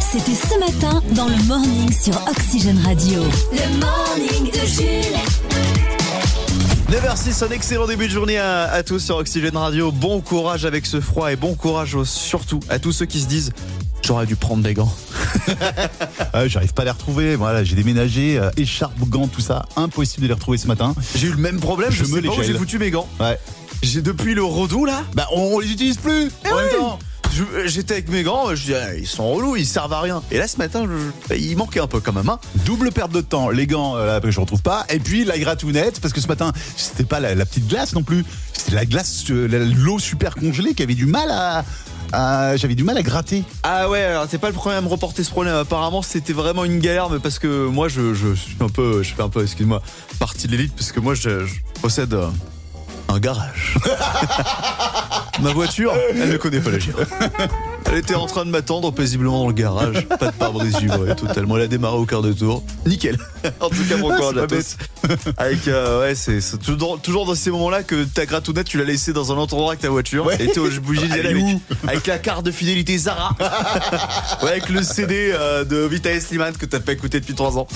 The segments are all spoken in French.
C'était ce matin dans le morning sur Oxygène Radio. Le morning de Jules. 9h06, un excellent début de journée à, à tous sur Oxygène Radio. Bon courage avec ce froid et bon courage surtout à tous ceux qui se disent J'aurais dû prendre des gants. Ah, J'arrive pas à les retrouver. Voilà, j'ai déménagé, euh, écharpe, gants, tout ça. Impossible de les retrouver ce matin. J'ai eu le même problème, je, Je me les j'ai foutu mes gants. Ouais. J'ai depuis le rodou là. Bah, on, on les utilise plus. Eh en même oui. temps. Je- J'étais avec mes gants, je dis ah, ils sont relous, ils servent à rien. Et là ce matin, je- il manquait un peu quand même. Hein. Double perte de temps. Les gants, euh, je retrouve pas. Et puis la gratounette, parce que ce matin, c'était pas la, la petite glace non plus. C'était la glace, euh, l'eau super congelée qui avait du mal à. J'avais du mal à gratter. Ah ouais, alors t'es pas le premier à me reporter ce problème. Apparemment, c'était vraiment une galère, mais parce que moi, je, je suis un peu, je fais un peu, excuse-moi, partie de l'élite, parce que moi, je, je possède euh, un garage. Ma voiture, elle ne connaît pas la gire. Elle était en train de m'attendre paisiblement dans le garage. Pas de pare-brise vibré, totalement. Elle a démarré au quart de tour. Nickel. en tout cas, bon courage C'est à tous. Avec, euh, ouais, c'est toujours, toujours dans ces moments-là que ta gratounette, tu l'as laissée dans un autre endroit avec ta voiture. Ouais. Et t'es obligé d'y aller avec, avec la carte de fidélité Zara. Ouais, avec le CD euh, de Vita Slimane que t'as pas écouté depuis 3 ans.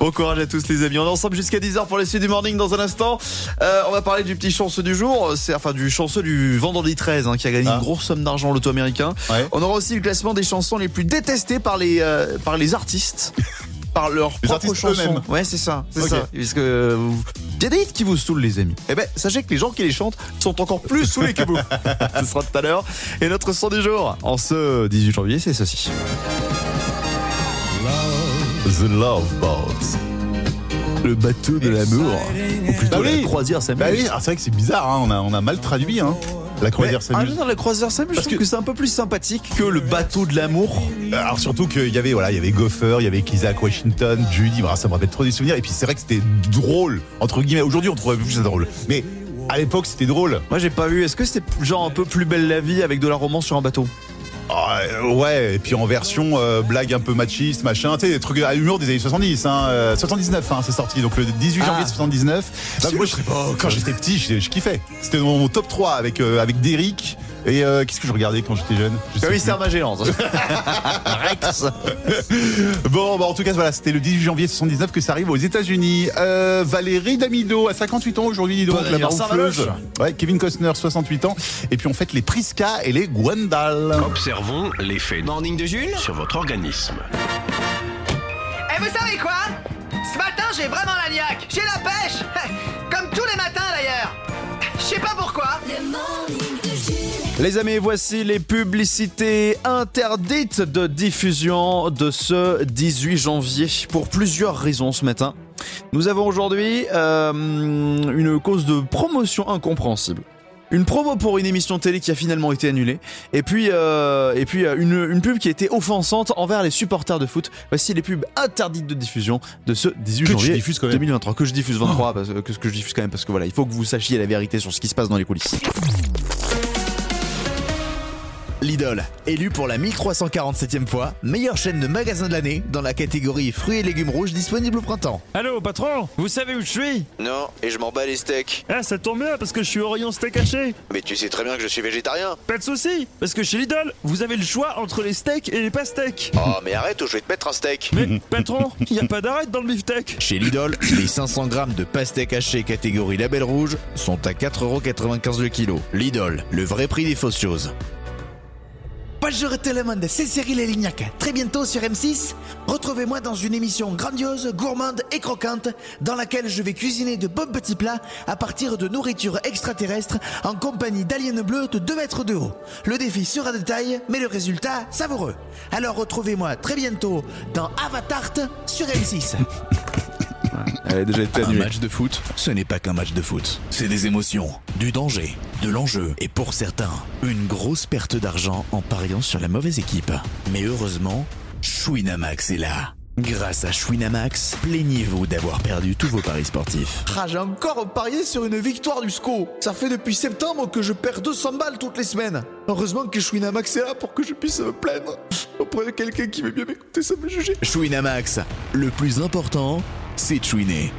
Bon courage à tous les amis. On est ensemble jusqu'à 10h pour les suites du morning dans un instant. Euh, on va parler du petit chanceux du jour. C'est enfin du chanceux du vendredi 13 hein, qui a gagné Ah. une grosse somme d'argent au loto américain. Ouais. On aura aussi le classement des chansons les plus détestées par les, euh, par les artistes. Par leurs Les propres chansons. Ouais, c'est ça, c'est ça. Parce que euh, y a des hits qui vous saoulent, les amis. Eh ben, sachez que les gens qui les chantent sont encore plus saoulés que vous. ce sera tout à l'heure. Et notre son du jour, en ce 18 janvier, c'est ceci. The Love Boats. Le bateau de l'amour. Ou plutôt Bah oui. la croisière s'amuse. Bah oui, ah, c'est vrai que c'est bizarre, hein, on, a, on a mal traduit. Hein. La croisière Mais, ah, s'amuse. non, la croisière s'amuse. Je Parce trouve que- que c'est un peu plus sympathique que le bateau de l'amour. Alors surtout qu'il y avait voilà, il y avait Gopher, il y avait Isaac Washington, Judy, voilà, ça me rappelle trop des souvenirs. Et puis c'est vrai que c'était drôle entre guillemets. Aujourd'hui on trouverait plus ça drôle, mais à l'époque c'était drôle. Moi, j'ai pas vu. Est-ce que c'était genre un peu plus belle la vie avec de la romance sur un bateau? Ah, euh, ouais, et puis en version euh, blague un peu machiste, machin, tu sais, des trucs à humour des années 70, hein, euh, 79, hein, c'est sorti, donc le 18 Ah. janvier 79. Là, moi, je, quand j'étais petit, je, je kiffais. C'était mon, mon top 3 avec, euh, avec Derrick. Et euh, qu'est-ce que je regardais quand j'étais jeune? Je. Mystère Magellan. Rex. Bon, bah en tout cas, voilà, c'était le 18 janvier 79 que ça arrive aux États-Unis. Euh, Valérie Damido a 58 ans aujourd'hui, dis donc, Bon la. Valoche. Ouais, Kevin Costner 68 ans. Et puis on fête les Priska et les Gwendal. Observons l'effet Morning de Jules sur votre organisme. Et vous savez quoi? Ce matin, j'ai vraiment la niaque. J'ai la pêche. Comme tous les matins d'ailleurs. Je sais pas pourquoi. Le morning. Les amis, voici les publicités interdites de diffusion de ce 18 janvier pour plusieurs raisons ce matin. Nous avons aujourd'hui euh, une cause de promotion incompréhensible. Une promo pour une émission télé qui a finalement été annulée. Et puis, euh, et puis euh, une, une pub qui a été offensante envers les supporters de foot. Voici les pubs interdites de diffusion de ce 18 Que janvier diffuses quand même. 2023. Que je diffuse 23, parce que, que je diffuse quand même, parce que voilà, il faut que vous sachiez la vérité sur ce qui se passe dans les coulisses. Lidl, élu pour la 1347e fois, meilleure chaîne de magasins de l'année dans la catégorie fruits et légumes rouges disponible au printemps. Allô, patron Vous savez où je suis? Non, et je m'en bats les steaks. Ah, ça tombe bien parce que je suis au rayon steak haché. Mais tu sais très bien que je suis végétarien. Pas de souci, parce que chez Lidl, vous avez le choix entre les steaks et les pas steaks. Oh, mais arrête ou je vais te mettre un steak. Mais patron, y a pas d'arrêt dans le beefsteak. Chez Lidl, les 500 grammes de pastèque hachée catégorie label rouge sont à 4,95€ le kilo. Lidl, le vrai prix des fausses choses. Bonjour tout le monde, c'est Cyril Elignac. Très bientôt sur M6, retrouvez-moi dans une émission grandiose, gourmande et croquante dans laquelle je vais cuisiner de bons petits plats à partir de nourriture extraterrestre en compagnie d'aliens bleus de 2 mètres de haut. Le défi sera de taille, mais le résultat savoureux. Alors retrouvez-moi très bientôt dans Avatar sur M6. Elle a déjà été Un match de foot, ce n'est pas qu'un match de foot. C'est des émotions, du danger, de l'enjeu et pour certains, une grosse perte d'argent en pariant sur la mauvaise équipe. Mais heureusement, Chouinamax est là. Grâce à Chouinamax, plaignez-vous d'avoir perdu tous vos paris sportifs. Ah, j'ai encore parié sur une victoire du SCO. Ça fait depuis septembre que je perds 200 balles toutes les semaines. Heureusement que Chouinamax est là pour que je puisse me plaindre auprès de quelqu'un qui veut bien m'écouter sans me juger. Chouinamax, le plus important, c'est chouiner.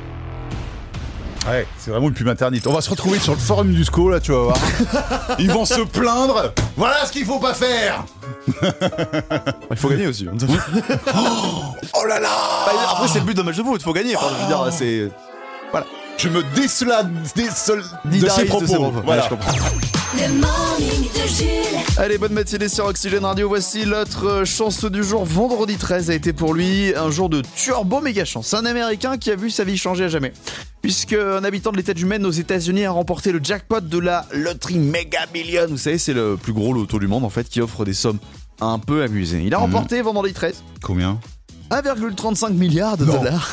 Ouais, c'est vraiment une pub interdite. On va se retrouver sur le forum du SCO, là, tu vas voir. Ils vont se plaindre. Voilà ce qu'il faut pas faire. Il faut gagner aussi. Oh là là Bah, après, c'est le but d'un match de foot, faut gagner. Enfin, je veux dire, c'est. Je me désolade désol... de ses propos. Voilà. Ouais, je comprends. Le morning de Jules. Allez, bonne matinée sur Oxygène Radio. Voici l'autre chance du jour. Vendredi 13 a été pour lui un jour de turbo méga chance. Un Américain qui a vu sa vie changer à jamais. Puisque un habitant de l'État du Maine aux États-Unis a remporté le jackpot de la loterie Mega Million. Vous savez, c'est le plus gros loto du monde en fait qui offre des sommes un peu amusées. Il a remporté vendredi 13 Combien? 1,35 milliard de Non. dollars.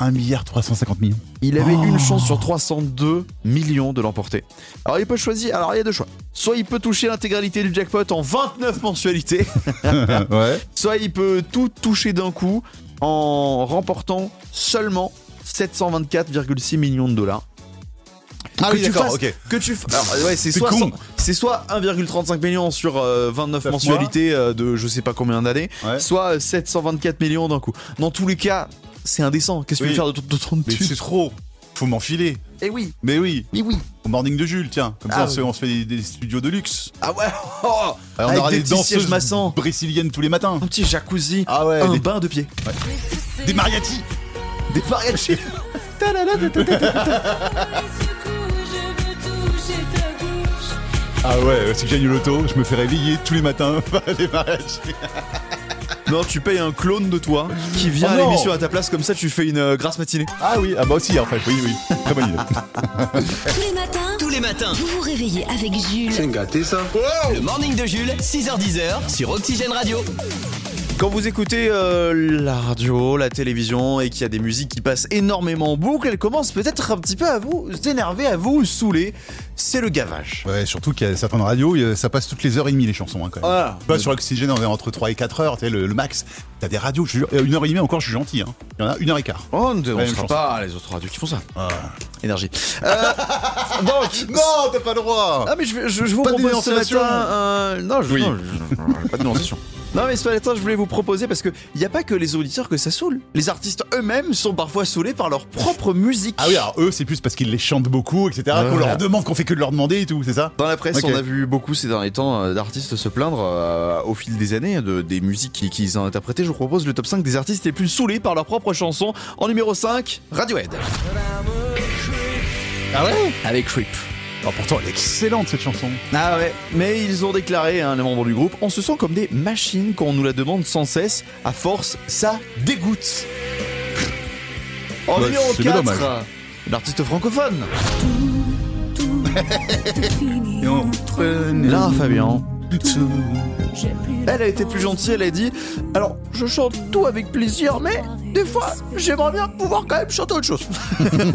1 milliard 350 millions. Il avait Oh. une chance sur 302 millions de l'emporter. Alors il peut choisir, alors il y a deux choix. Soit il peut toucher l'intégralité du jackpot en 29 mensualités, ouais. soit il peut tout toucher d'un coup en remportant seulement 724,6 millions de dollars. Ah Que oui, tu fasses- ok. Que tu alors, ouais, c'est soit, c'est soit 1,35 millions sur euh, 29 Neuf mensualités euh, de je sais pas combien d'années, Ouais. soit euh, 724 millions d'un coup. Dans tous les cas, c'est indécent. Qu'est-ce que tu veux faire de ton- de Mais c'est trop. Faut m'enfiler. Eh oui, Mais oui. oui, oui. Au morning de Jules, tiens. Comme ça, Ah on, se, oui. on se fait des, des studios de luxe. Ah ouais oh, Alors, on Avec aura des des, petits sièges danseuses massants. brésiliennes tous les matins. Un petit jacuzzi, Ah ouais, un des, bain de pied, des mariachis. des mariachis. Ah ouais, si je gagne le loto, je me fais réveiller tous les matins par des mariachis. Non, tu payes un clone de toi qui vient Oh à non. l'émission à ta place, comme ça tu fais une euh, grasse matinée. Ah oui, ah bah aussi en fait, oui, oui. Très bonne idée. Tous les matins, Tous les matins. vous vous réveillez avec Jules. gâté ça Le morning de Jules, 6h10 sur Oxygène Radio. Quand vous écoutez euh, la radio, la télévision et qu'il y a des musiques qui passent énormément en boucle, elles commencent peut-être un petit peu à vous énerver, à vous saouler. C'est le gavage. Ouais, surtout qu'il y a certaines radios, ça passe toutes les heures et demie les chansons hein, quand même. Voilà. Pas sur l'oxygène, on est entre 3 et 4 heures, tu sais, le, le max. T'as des radios, je euh, une heure et demie encore, je suis gentil. Hein. Il y en a une heure et quart. Oh, on ne chanson. pas les autres radios qui font ça. Ah. Énergie. Euh, donc, Non, t'as pas le droit Ah mais je, vais- je, je vous Pas de propose ce matin Non, je, Oui. non, je- pas de dénonciation. Non mais ce matin je voulais vous proposer parce que il n'y a pas que les auditeurs que ça saoule. Les artistes eux-mêmes sont parfois saoulés par leur propre musique. Ah oui, alors eux, c'est plus parce qu'ils les chantent beaucoup, etc. Qu'on leur demande, qu'on fait que de leur demander et tout, c'est ça? Dans la presse, on a vu beaucoup ces derniers temps euh, d'artistes se plaindre euh, au fil des années de, des musiques qui- qu'ils ont interprétées. Je vous propose le top 5 des artistes les plus saoulés par leur propre chanson. En numéro 5, Radiohead. Ah ouais? Avec Creep. Alors pourtant, elle est excellente cette chanson. Ah ouais, mais ils ont déclaré, hein, les membres du groupe, on se sent comme des machines quand on nous la demande sans cesse. À force, ça dégoûte. En numéro c'est bien 4, dommage. l'artiste francophone. Et on Lara Fabian. Elle a été plus gentille, elle a dit Alors, je chante tout avec plaisir, mais des fois, j'aimerais bien pouvoir quand même chanter autre chose.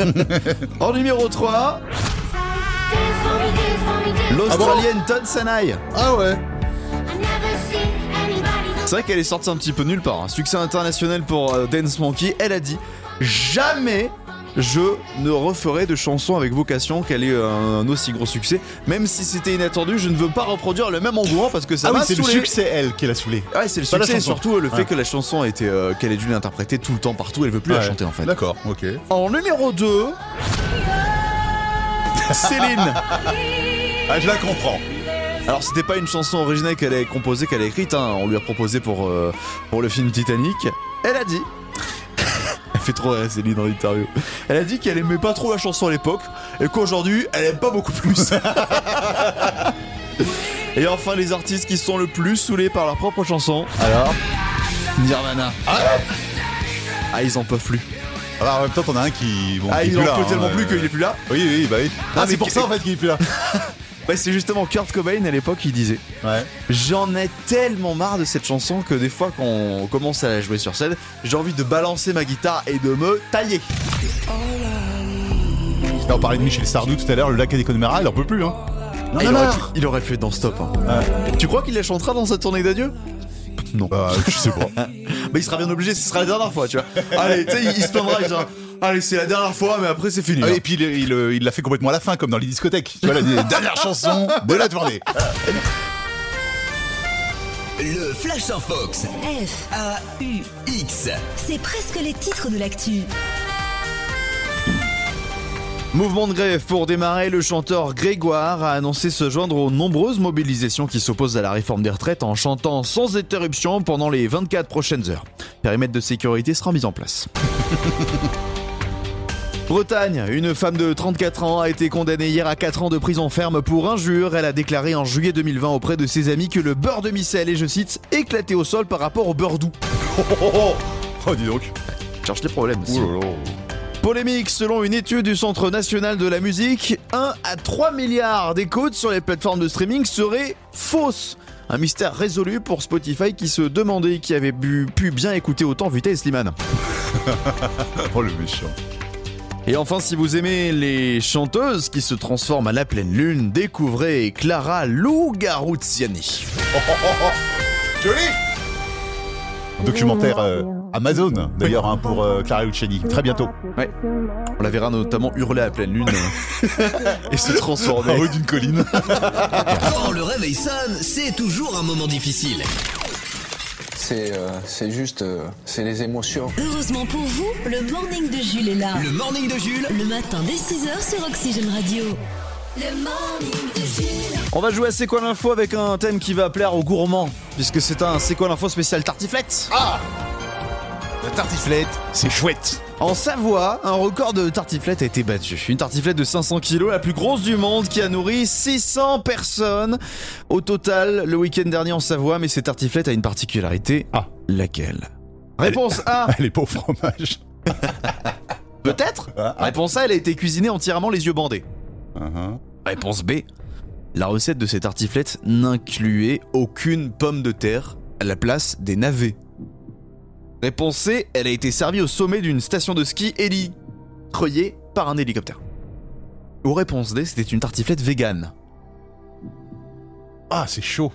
en numéro 3, l'Australienne Todd Sanai. Ah ouais C'est vrai qu'elle est sortie un petit peu nulle part. Un succès international pour euh, Dance Monkey. Elle a dit Jamais je ne referai de chanson avec vocation qu'elle ait euh, un, aussi gros succès. Même si c'était inattendu, je ne veux pas reproduire le même engouement parce que ça Ah oui, c'est le succès, elle, qui l'a saoulé. Ouais, c'est le Pas succès et surtout le fait Ouais. que la chanson a été euh, qu'elle ait dû l'interpréter tout le temps partout. Elle veut plus la chanter en fait. D'accord, ok. En numéro 2, Céline. Ah, je la comprends. Alors c'était pas une chanson originale qu'elle a composée, qu'elle a écrite, hein. on lui a proposé pour, euh, pour le film Titanic. Elle a dit, elle fait trop rire Céline dans l'interview, elle a dit qu'elle aimait pas trop la chanson à l'époque et qu'aujourd'hui elle aime pas beaucoup plus. et enfin les artistes qui sont le plus saoulés par leur propre chanson, alors Nirvana. Ah ils en peuvent plus. Alors en même temps, t'en as un qui. Bon, Ah il en plus peut hein, tellement plus euh, qu'il est plus là. Oui, oui, bah oui. Ah, c'est pour ça en fait qu'il est plus là. Ouais c'est justement Kurt Cobain à l'époque il disait Ouais. J'en ai tellement marre de cette chanson que des fois quand on commence à la jouer sur scène, j'ai envie de balancer ma guitare et de me tailler. Là, on parlait de Michel Sardou tout à l'heure, le lac à des Connemara, il en peut plus, hein. Ah, il, aurait pu, il aurait pu être dans Stop. hein. Tu crois qu'il la chantera dans sa tournée d'adieu? Non. Bah, je sais pas. Bah il sera bien obligé, ce sera la dernière fois, tu vois. Allez, tu sais, il, il se plaindra, il dira Allez, c'est la dernière fois, mais après c'est fini. Ah, hein. et puis il il, il l'a fait complètement à la fin, comme dans les discothèques. Tu vois, la dernière chanson de la tournée. Le Flash en Fox. F, A-U-X. c'est presque les titres de l'actu. Mouvement de grève pour démarrer, le chanteur Grégoire a annoncé se joindre aux nombreuses mobilisations qui s'opposent à la réforme des retraites en chantant sans interruption pendant les 24 prochaines heures. Périmètre de sécurité sera mis en place. Bretagne, une femme de 34 ans a été condamnée hier à 4 ans de prison ferme pour injure. Elle a déclaré en juillet 2020 auprès de ses amis que le beurre de micelle est, je cite, éclaté au sol par rapport au beurre doux. Oh, oh, oh. Oh, dis donc. Cherche les problèmes. aussi. Polémique, selon une étude du Centre national de la musique, 1 à 3 milliards d'écoutes sur les plateformes de streaming seraient fausses. Un mystère résolu pour Spotify qui se demandait qui avait bu- pu bien écouter autant Vita et Slimane. Oh, le méchant. Et enfin, si vous aimez les chanteuses qui se transforment à la pleine lune, découvrez Clara Lougarouziani. Joli Documentaire euh, Amazon, d'ailleurs, hein, pour euh, Clara Luciani. Très bientôt. Ouais. On la verra notamment hurler à pleine lune euh, et se En transformer. haut d'une colline. Quand le réveil sonne, c'est toujours un moment difficile. C'est euh, c'est juste, euh, c'est les émotions. Heureusement pour vous, le morning de Jules est là. Le morning de Jules, Le matin dès 6h sur Oxygène Radio. Le morning de Jules. On va jouer à C'est quoi l'info avec un thème qui va plaire aux gourmands, puisque c'est un C'est quoi l'info spécial tartiflette. La tartiflette, c'est chouette. En Savoie, un record de tartiflette a été battu. Une tartiflette de 500 kilos, la plus grosse du monde, qui a nourri 600 personnes au total le week-end dernier en Savoie. Mais cette tartiflette a une particularité. Ah. Laquelle Réponse A, Elle est au fromage. peut-être. Ah, ah. Réponse A, elle a été cuisinée entièrement les yeux bandés. Uh-huh. Réponse B, la recette de cette tartiflette n'incluait aucune pomme de terre à la place des navets. Réponse C, elle a été servie au sommet d'une station de ski hélicroyée par un hélicoptère. Ou réponse D, c'était une tartiflette végane. Ah, c'est chaud.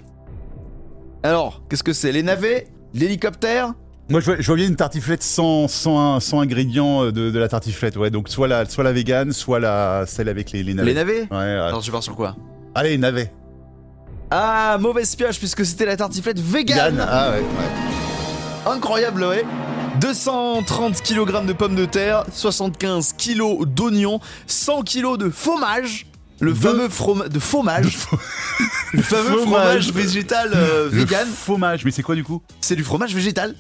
Alors, qu'est-ce que c'est Les navets L'hélicoptère? Moi, je vois, je vois bien une tartiflette sans, sans, sans ingrédients euh, de, de la tartiflette. Ouais, donc soit la, soit la vegan, soit la, celle avec les, les navets. Les navets? Ouais, ouais. Alors, tu pars sur quoi Allez, navets. Ah, mauvaise pioche, puisque c'était la tartiflette végane Vegan. Ah ouais, ouais. Incroyable, ouais. 230 kg de pommes de terre, 75 kg d'oignons, 100 kg de fromage. Le De- fameux fromage de fromage. le fameux Fromage. fromage végétal euh, Le vegan. fromage, mais c'est quoi du coup? C'est du fromage végétal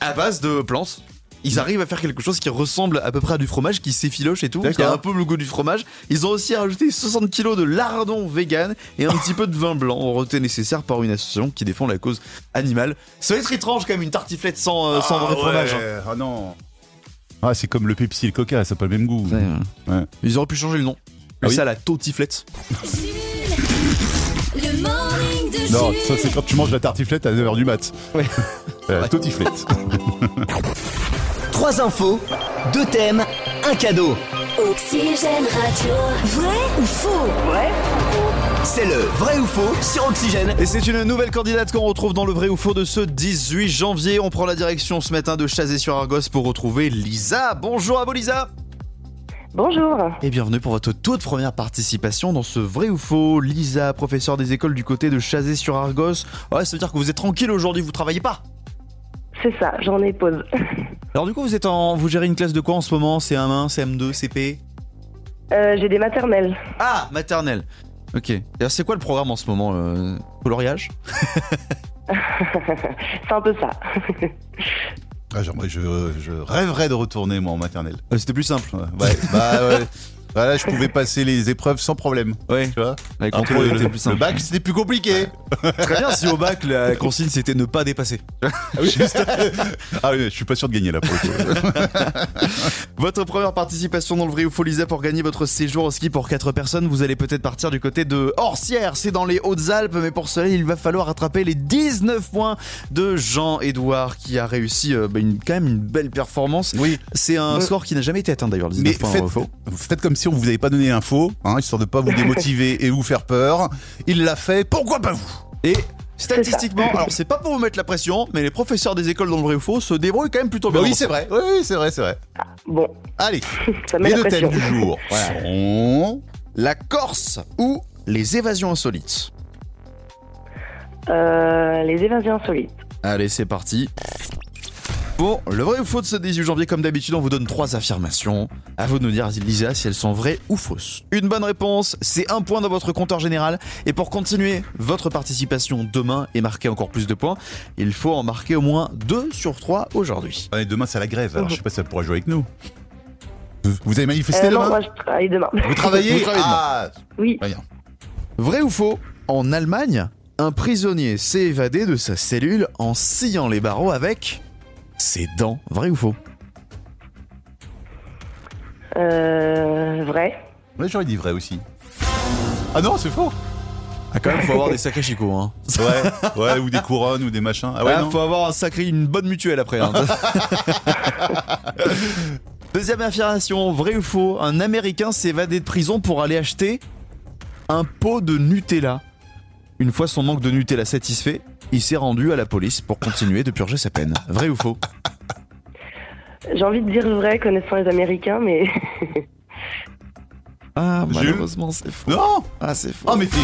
à base de plantes ils arrivent à faire quelque chose qui ressemble à peu près à du fromage, qui s'effiloche et tout, qui a un peu le goût du fromage. Ils ont aussi rajouté 60 kg de lardon vegan et un petit peu de vin blanc, reté nécessaire par une association qui défend la cause animale. Ça va être étrange quand même, une tartiflette sans, euh, vrai ah fromage. Hein. Ah non Ah, c'est comme le Pepsi et le Coca, ça n'a pas le même goût. Ils auraient pu changer le nom. Ah ça, la totiflette. Le morning de non, ça c'est quand tu manges la tartiflette à 9h du mat. Ouais. Euh, totiflette. Trois infos, deux thèmes, un cadeau. Oxygène Radio. Vrai ou faux? Vrai c'est le vrai ou faux sur Oxygène. Et c'est une nouvelle candidate qu'on retrouve dans le vrai ou faux de ce 18 janvier. On prend la direction ce matin de Chazé-sur-Argos pour retrouver Lisa. Bonjour à vous Lisa. Bonjour. Et bienvenue pour votre toute première participation dans ce vrai ou faux. Lisa, professeure des écoles du côté de Chazé-sur-Argos. Ouais, ça veut dire que vous êtes tranquille aujourd'hui, vous travaillez pas c'est ça, j'en ai pause. Alors du coup, vous êtes en, vous gérez une classe de quoi en ce moment? CM1, CM2, CP Euh, J'ai des maternelles. Ah, maternelle. Ok. Alors, c'est quoi le programme en ce moment euh, Coloriage C'est un peu ça. Ah, j'aimerais- je, je rêverais de retourner moi en maternelle. Euh, C'était plus simple. Ouais, bah ouais. Voilà, je pouvais passer les épreuves sans problème. Ouais. Tu vois Avec contrôle, le, c'était plus le simple. bac, c'était plus compliqué. Très bien, si au bac, la consigne c'était ne pas dépasser. Juste- ah oui, je suis pas sûr de gagner là pour le coup. Votre première participation dans le vrai ou faux Lisa pour gagner votre séjour au ski pour 4 personnes, vous allez peut-être partir du côté de Orsières, c'est dans les Hautes-Alpes, mais pour cela il va falloir rattraper les 19 points de Jean-Edouard qui a réussi euh, bah, une, quand même une belle performance. Oui. C'est un score qui n'a jamais été atteint d'ailleurs, le 19 Mais points faites, euh, faux. faites comme si on vous avait pas donné l'info, hein, histoire de pas vous démotiver et vous faire peur. Il l'a fait, pourquoi pas vous? Et statistiquement, alors c'est pas pour vous mettre la pression, mais les professeurs des écoles dans le vrai ou faux se débrouillent quand même plutôt bien. Bah oui, c'est vrai. Oui, oui, c'est vrai, c'est vrai. Bon, Allez, ça met les la deux thèmes du jour sont La Corse ou les évasions insolites? Euh, les évasions insolites. Allez, c'est parti. Bon, le vrai ou faux de ce 18 janvier, comme d'habitude, on vous donne trois affirmations. À vous de nous dire, Lisa, si elles sont vraies ou fausses. Une bonne réponse, c'est un point dans votre compteur général. Et pour continuer votre participation demain et marquer encore plus de points, il faut en marquer au moins 2 sur 3 aujourd'hui. Ouais, demain, c'est la grève, alors je sais pas si ça pourra jouer avec nous. Vous avez manifesté Euh, non, demain moi je travaille demain. Vous travaillez Vous travaillez demain. Ah, Oui. Rien. Vrai ou faux En Allemagne, un prisonnier s'est évadé de sa cellule en sciant les barreaux avec ses dents. Vrai ou faux Euh, vrai. Ouais, j'aurais dit vrai aussi. Ah non, c'est faux Ah quand même, faut avoir des sacrés chicots. Hein. Ouais, ouais, ou des couronnes ou des machins. Ah ouais, Ah, non faut avoir un sacré, une bonne mutuelle après. hein. Deuxième affirmation, vrai ou faux Un Américain s'est évadé de prison pour aller acheter un pot de Nutella. Une fois son manque de Nutella satisfait, il s'est rendu à la police pour continuer de purger sa peine. Vrai ou faux? J'ai envie de dire vrai connaissant les Américains, mais Ah, malheureusement, c'est faux. Non Ah, c'est faux. Oh, mais t'es.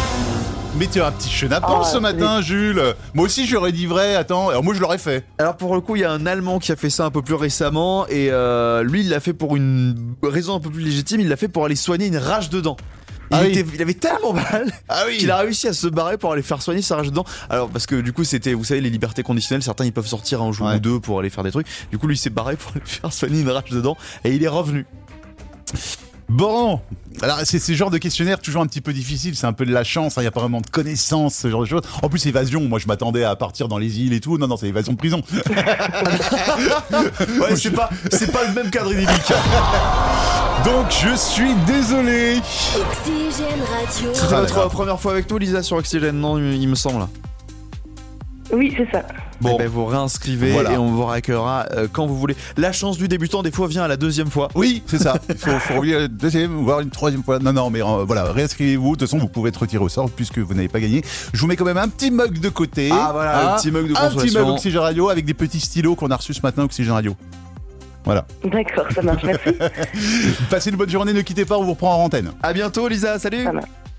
Mais t'es un petit chenapan Ah, ce matin, Jules Moi aussi, j'aurais dit vrai, attends. Alors, moi, je l'aurais fait. Alors pour le coup, il y a un Allemand qui a fait ça un peu plus récemment et euh, lui, il l'a fait pour une raison un peu plus légitime. Il l'a fait pour aller soigner une rage de dents. Il, Ah oui. était- il avait tellement mal Ah oui qu'il a réussi à se barrer pour aller faire soigner sa rage de dents. Alors parce que du coup, c'était, vous savez, les libertés conditionnelles. Certains, ils peuvent sortir un jour Ouais. ou deux pour aller faire des trucs. Du coup, lui, s'est barré pour aller faire soigner une rage de dents et il est revenu. Bon Alors, c'est ce genre de questionnaire toujours un petit peu difficile. C'est un peu de la chance, il n'y a pas vraiment de connaissances, ce genre de choses. En plus, évasion, moi, je m'attendais à partir dans les îles et tout. Non, non, c'est évasion de prison. Ouais, c'est pas, le même cadre idyllique. Donc, je suis désolé Oxygène Radio. C'était Ah, votre d'accord. première fois avec nous, Lisa, sur Oxygène, non, il me semble. oui, c'est ça. Bon, Bon. ben, vous réinscrivez Voilà. et on vous raccueillera euh, quand vous voulez. La chance du débutant, des fois, vient à la deuxième fois. Oui, c'est ça. Il faut, faut revenir une deuxième, voire une troisième fois. Non, non, mais euh, voilà, réinscrivez-vous. De toute façon, vous pouvez être retiré au sort puisque vous n'avez pas gagné. Je vous mets quand même un petit mug de côté. Ah, voilà, un petit mug de Un petit consolation. mug Oxygène Radio avec des petits stylos qu'on a reçus ce matin Oxygène Radio. Voilà. D'accord, ça marche. Merci. Passez une bonne journée, ne quittez pas, on vous reprend en antenne. À bientôt, Lisa. Salut.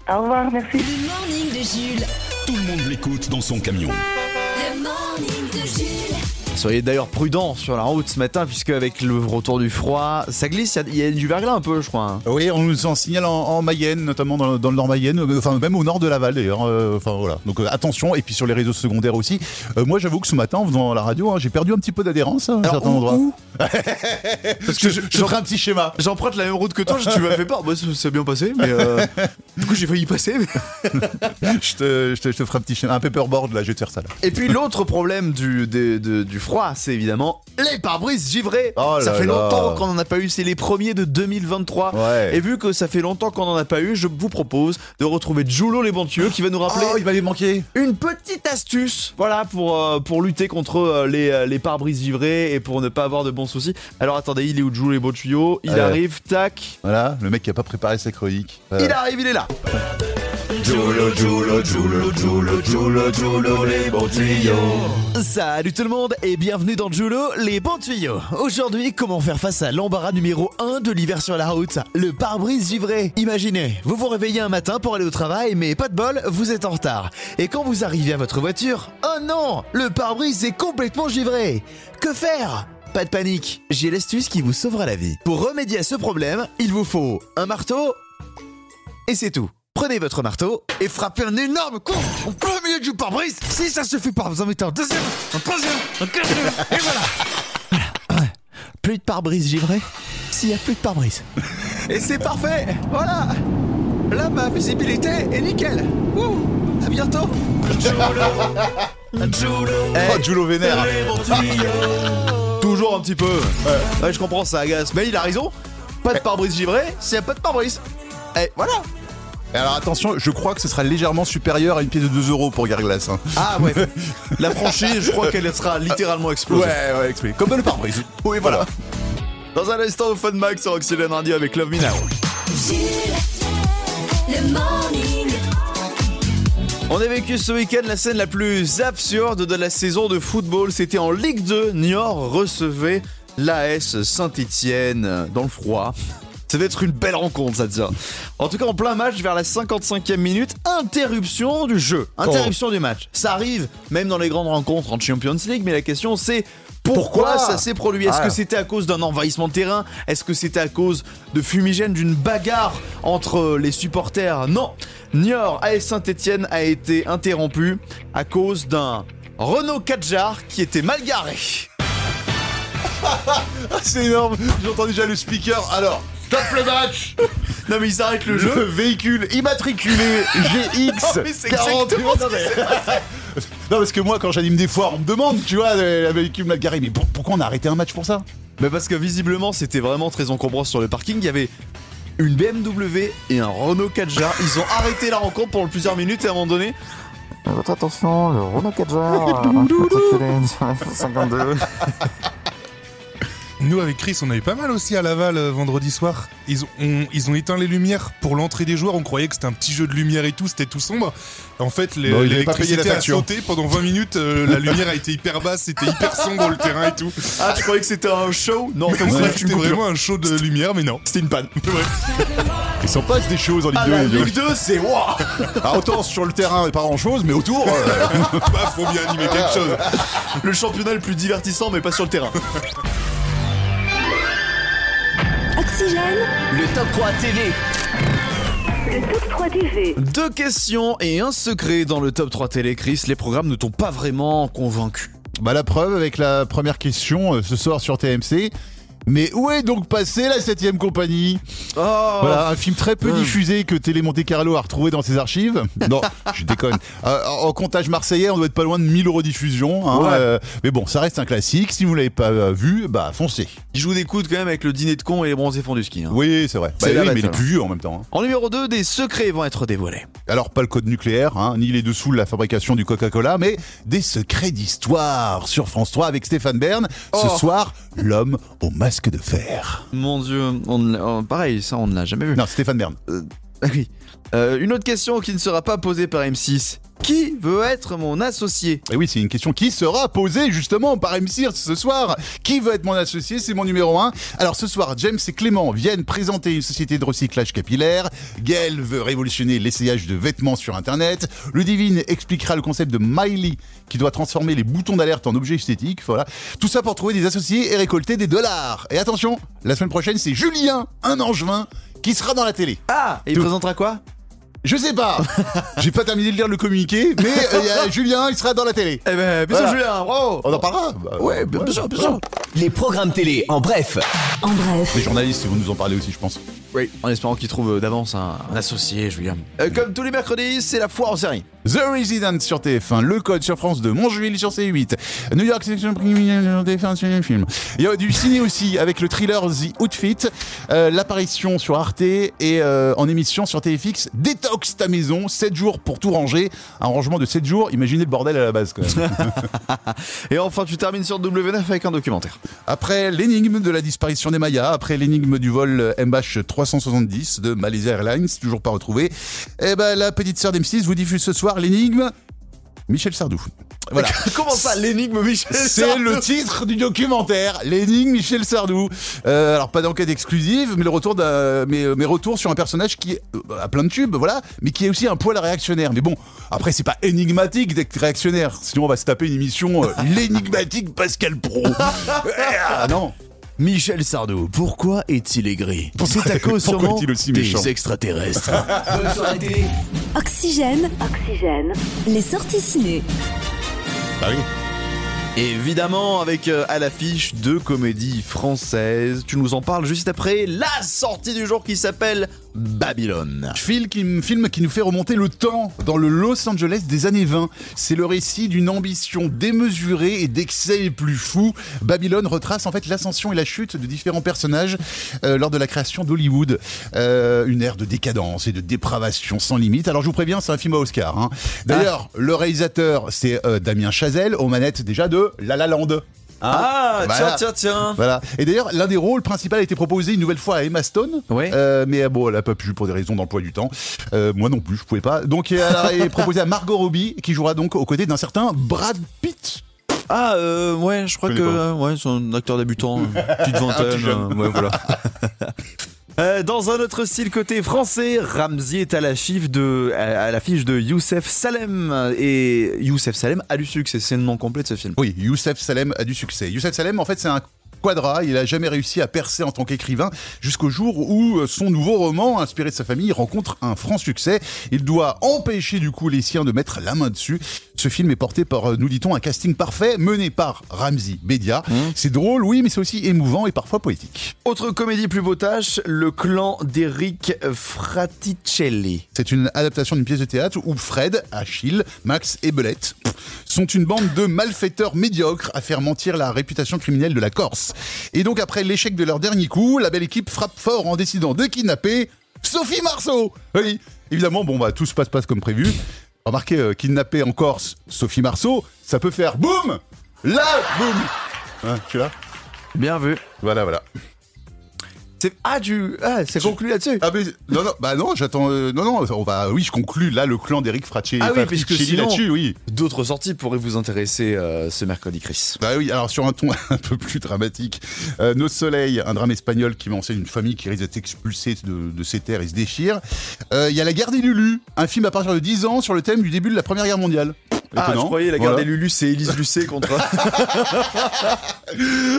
Au revoir, merci. Le morning de Jules. Tout le monde l'écoute dans son camion. Le morning de Jules. Soyez d'ailleurs prudents sur la route ce matin, puisque avec le retour du froid, ça glisse. Il y, a- il y a du verglas un peu, je crois. hein. Oui, on nous en signale en, en Mayenne, notamment dans, dans le nord Mayenne, euh, enfin même au nord de Laval d'ailleurs. euh, Enfin voilà. Donc euh, attention, et puis sur les réseaux secondaires aussi. Euh, moi, j'avoue que ce matin, en faisant la radio, hein, j'ai perdu un petit peu d'adhérence hein, à certains où- endroits. où Parce que je, je ferai un petit schéma. J'emprunte la même route que toi, tu m'as fait peur. Bah, ça s'est bien passé, mais du coup, j'ai failli y passer. mais- Je te, je, te, te ferai un petit schéma, un paperboard là, je vais te faire ça là. Et puis, l'autre problème du, de- de- du froid, c'est évidemment les pare-brises givrés. Oh ça fait longtemps qu'on en a pas eu. C'est les premiers de 2023. Ouais. Et vu que ça fait longtemps qu'on en a pas eu, je vous propose de retrouver Julo les bons tuyaux qui va nous rappeler Oh, il m'avait manqué. une petite astuce, voilà, pour, euh, pour lutter contre euh, les, euh, les pare-brises givrés et pour ne pas avoir de bons soucis. Alors attendez, il est où Julo les bons tuyaux Il Ouais. arrive, tac. Voilà, le mec qui a pas préparé sa chronique. Voilà. Il arrive, il est là. Julo, Julo, Julo, Julo, Julo, Julo, les bons tuyaux. Salut tout le monde et bienvenue dans Julo, les bons tuyaux. Aujourd'hui, comment faire face à l'embarras numéro 1 de l'hiver sur la route, le pare-brise givré. Imaginez, vous vous réveillez un matin pour aller au travail, mais pas de bol, vous êtes en retard. Et quand vous arrivez à votre voiture, oh non, le pare-brise est complètement givré. Que faire? Pas de panique, j'ai l'astuce qui vous sauvera la vie. Pour remédier à ce problème, il vous faut un marteau et c'est tout. Prenez votre marteau et frappez un énorme coup en plein milieu du pare-brise. Si ça se fait pas, vous en mettez un deuxième, un troisième, un quatrième, et voilà. Voilà. Ouais. Plus de pare-brise givré s'il y a plus de pare-brise. Et c'est parfait, voilà. Là, ma visibilité est nickel. Ouh, à bientôt. Oh, Julo vénère. Toujours un petit peu. Ouais. je comprends, ça agace. Mais il a raison. Pas de pare-brise givré s'il y a pas de pare-brise. Et voilà. Et Alors attention, je crois que ce sera légèrement supérieur à une pièce de 2 euros pour Garglass. Hein. Ah ouais. La franchise, je crois qu'elle sera littéralement explosée. Ouais, ouais, expliqué. Comme le pare-brise. Oui, voilà. Dans un instant, au Fun Max sur Oxygène Radio avec Love Me Now. Jules. Le morning. On a vécu ce week-end la scène la plus absurde de la saison de football. C'était en Ligue 2. Niort recevait l'AS Saint-Etienne dans le froid. Ça va être une belle rencontre, ça tient. En tout cas, en plein match, vers la 55e minute, interruption du jeu, interruption du match. Ça arrive même dans les grandes rencontres en Champions League, mais la question c'est Pourquoi, Pourquoi ça s'est produit? Est-ce Ah. que c'était à cause d'un envahissement de terrain? Est-ce que c'était à cause de fumigène, d'une bagarre entre les supporters? Non. Niort AS Saint-Etienne a été interrompu à cause d'un Renault 4 qui était mal garé. Ah, c'est énorme. J'entends déjà le speaker. Alors, stop le match. Non mais ils arrêtent le Le jeu. véhicule immatriculé GX Non, mais c'est 41. exactement ce Non, mais- Non, parce que moi, quand j'anime des foires, on me demande, tu vois, le véhicule mal garé. Mais pour- pourquoi on a arrêté un match pour ça? Mais parce que visiblement c'était vraiment très encombrant sur le parking. Il y avait une BMW et un Renault 4 Ils ont arrêté la rencontre pendant plusieurs minutes et à un moment donné. Votre attention, le Renault 4 52. Nous, avec Chris, on avait pas mal aussi à Laval euh, vendredi soir. Ils ont, on- ils ont éteint les lumières pour l'entrée des joueurs. On croyait que c'était un petit jeu de lumière et tout, c'était tout sombre. En fait, les- pas payé la l'électricité a facture. sauté pendant 20 minutes. euh, la lumière a été hyper basse, c'était hyper sombre le terrain et tout. Ah, tu croyais que c'était un show? Non, c'était vraiment un show de lumière, mais non. C'était une panne. Il s'en passe des choses en Ligue Ah, 2. la les gars. Ligue 2, c'est waouh Ah, autant sur le terrain, pas grand chose, mais autour. euh, Bah, faut bien animer quelque chose. Le championnat le plus divertissant, mais pas sur le terrain. Oxygène, Le top 3 TV. Le top 3 TV. Deux questions et un secret dans le top 3 télé, Chris. Les programmes ne t'ont pas vraiment convaincu. Bah la preuve avec la première question euh, ce soir sur TMC. Mais où est donc passée la 7ème compagnie Oh Voilà, un film très peu Hum. diffusé que Télé Monte Carlo a retrouvé dans ses archives. Non, je déconne. Euh, en comptage marseillais, on doit être pas loin de 1000 euros diffusion. hein, Ouais. euh, mais bon, ça reste un classique. Si vous l'avez pas euh, vu, bah foncez. Il joue des coudes quand même avec le dîner de con et les bronzés fonds du ski. hein. Oui, c'est vrai. Bah oui, mais il est plus vieux en même temps. hein. En numéro 2, des secrets vont être dévoilés. Alors pas le code nucléaire, ni les dessous de la fabrication du Coca-Cola, mais des secrets d'histoire sur France 3 avec Stéphane Bern. Ce Oh. soir, l'homme au masque de fer. Mon dieu, on oh, pareil, ça on ne l'a jamais vu. Non, Stéphane Bern. Ah oui. Euh, une autre question qui ne sera pas posée par M6. Qui veut être mon associé? Et oui, c'est une question qui sera posée justement par M6 ce soir. Qui veut être mon associé? C'est mon numéro 1. Alors ce soir, James et Clément viennent présenter une société de recyclage capillaire. Gaël veut révolutionner l'essayage de vêtements sur Internet. Ludivine expliquera le concept de Miley qui doit transformer les boutons d'alerte en objets esthétiques. Voilà. Tout ça pour trouver des associés et récolter des dollars. Et attention, la semaine prochaine, c'est Julien, un angevin, qui sera dans la télé. Ah Et il Tout. présentera quoi? Je sais pas. J'ai pas terminé de lire le communiqué, mais euh, il y a Julien, il sera dans la télé. Eh ben, bisous Voilà. Julien, bravo On en parlera Bah, Ouais, bien sûr, bien sûr. Les programmes télé en bref. en bref, Les journalistes, ils vont nous en parler aussi, je pense. Oui, en espérant qu'il trouve d'avance un, un associé, Julien. Euh, comme tous les mercredis, c'est la foire en série. The Resident sur TF1, Le Code sur France 2, Montjuïc sur C8, New York Section Criminelle sur TF1 sur les films. Il y a du ciné aussi avec le thriller The Outfit, euh, l'apparition sur Arte et euh, en émission sur TFX, Détox ta maison, 7 jours pour tout ranger. Un rangement de 7 jours, imaginez le bordel à la base quand même. Et enfin, tu termines sur W9 avec un documentaire. Après l'énigme de la disparition des Mayas, après l'énigme du vol MH 370 de Malaysia Airlines, toujours pas retrouvé, eh ben la petite sœur d'M6 vous diffuse ce soir l'énigme Michel Sardou. Voilà. Comment ça, l'énigme Michel C'est Sardou le titre du documentaire, l'énigme Michel Sardou. Euh, alors pas d'enquête exclusive, mais le retour d'un, mais, mais retour sur un personnage qui euh, a plein de tubes, voilà, mais qui est aussi un poil réactionnaire. Mais bon, après c'est pas énigmatique d'être réactionnaire, sinon on va se taper une émission euh, l'énigmatique Pascal Pro. ah non. Michel Sardou, pourquoi est-il aigri? C'est à cause sûrement aussi des extraterrestres. Bonne soirée télé. Oxygène, Oxygène. les sorties ciné. Bah oui. Évidemment, avec euh, à l'affiche deux comédies françaises. Tu nous en parles juste après la sortie du jour qui s'appelle Babylone. Film qui, film qui nous fait remonter le temps dans le Los Angeles des années 20. C'est le récit d'une ambition démesurée et d'excès les plus fous. Babylone retrace en fait l'ascension et la chute de différents personnages euh, lors de la création d'Hollywood. Euh, une ère de décadence et de dépravation sans limite. Alors je vous préviens, c'est un film à Oscar. hein. D'ailleurs, le réalisateur, c'est Damien Chazelle, aux manettes déjà de La La Land. Ah, Voilà. tiens, tiens, tiens. Voilà. Et d'ailleurs, l'un des rôles principaux a été proposé une nouvelle fois à Emma Stone. Ouais. Euh, mais euh, bon, elle a pas pu pour des raisons d'emploi du temps. Euh, moi non plus, je pouvais pas. Donc, elle a été proposé à Margot Robbie, qui jouera donc aux côtés d'un certain Brad Pitt. Ah, euh, ouais, je crois Je que ouais, c'est un acteur débutant, euh, petite vingtaine, ouais, voilà. Euh, dans un autre style côté français, Ramsey est à l'affiche de, à l'affiche de Youssef Salem. Et Youssef Salem a du succès, c'est le nom complet de ce film. Oui, Youssef Salem a du succès. Youssef Salem, en fait, c'est un quadra. Il a jamais réussi à percer en tant qu'écrivain jusqu'au jour où euh, son nouveau roman, inspiré de sa famille, rencontre un franc succès. Il doit empêcher du coup les siens de mettre la main dessus. Ce film est porté par, euh, nous dit-on, un casting parfait mené par Ramzi Bedia. C'est drôle, oui, mais c'est aussi émouvant et parfois poétique. Autre comédie plus potache, Le clan d'Eric Fraticelli. C'est une adaptation d'une pièce de théâtre où Fred, Achille, Max et Belette sont une bande de malfaiteurs médiocres à faire mentir la réputation criminelle de la Corse. Et donc après l'échec de leur dernier coup, la belle équipe frappe fort en décidant de kidnapper Sophie Marceau. Oui, évidemment, bon bah tout se passe pas comme prévu. Remarquez, euh, kidnapper en Corse Sophie Marceau, ça peut faire boum Là, boum hein, Tu là Bien vu. Voilà, voilà. C'est ah du ah c'est conclu là-dessus. Ah mais non non bah non j'attends euh, non non on va oui je conclus là le clan d'Eric Fracci Ah oui puisque sinon là-dessus oui. D'autres sorties pourraient vous intéresser euh, ce mercredi Chris. Bah oui alors sur un ton un peu plus dramatique euh, Nos Soleils un drame espagnol qui met en scène une famille qui risque d'être expulsée de, de ses terres et se déchire. Il y a La Guerre des Lulu un film à partir de 10 ans sur le thème du début de la Première Guerre mondiale. Ah, je croyais la guerre voilà. des Lulu, c'est Élise Lucet contre.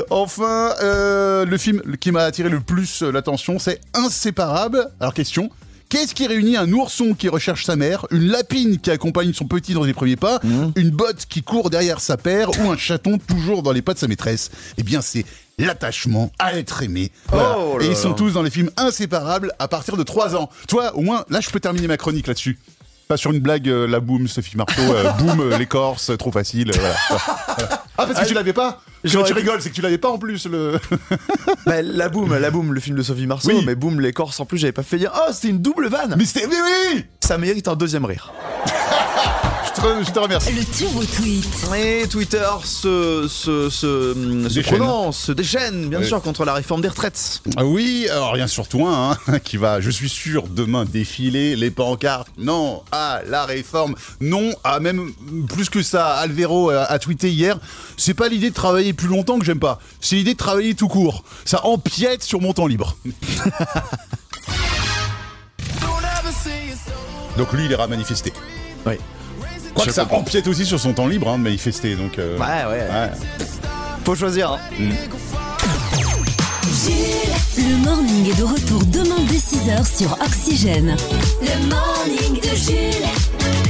enfin, euh, le film qui m'a attiré le plus l'attention, c'est Inséparable. Alors, question. Qu'est-ce qui réunit un ourson qui recherche sa mère, une lapine qui accompagne son petit dans les premiers pas, mmh. une botte qui court derrière sa paire ou un chaton toujours dans les pas de sa maîtresse? Eh bien, c'est l'attachement à être aimé. Voilà. Oh Et ils sont tous dans les films inséparables à partir de 3 ans. Toi, au moins, là, je peux terminer ma chronique là-dessus. Pas sur une blague, euh, la boum, Sophie Marteau, euh, boum, euh, l'écorce, trop facile. Voilà. voilà. Ah, parce que ah, tu l'avais pas Quand tu rigoles, c'est que tu l'avais pas en plus. Le... bah, la boum, la boum, le film de Sophie Marceau, oui. mais boum, l'écorce en plus, j'avais pas fait dire. Oh, c'était une double vanne Mais c'était. Oui, oui Ça mérite un deuxième rire. Je, te, je te remercie. Le turbo tweet. Et Twitter se, se, se, se prononce, se déchaîne, bien oui. sûr, contre la réforme des retraites. Ah oui, alors rien sur toi, hein, qui va, je suis sûr, demain défiler les pancartes. Non à la réforme. Non à même plus que ça. Alvero a, a tweeté hier. C'est pas l'idée de travailler plus longtemps que j'aime pas. C'est l'idée de travailler tout court. Ça empiète sur mon temps libre. Donc lui, il ira manifester. Oui. Quoi que ça comprends. empiète aussi sur son temps libre hein, de manifester. Donc, euh... ouais, ouais, ouais. Faut choisir. Hein. Mm. Le morning est de retour demain dès 6h sur Oxygène. Le morning de Jules.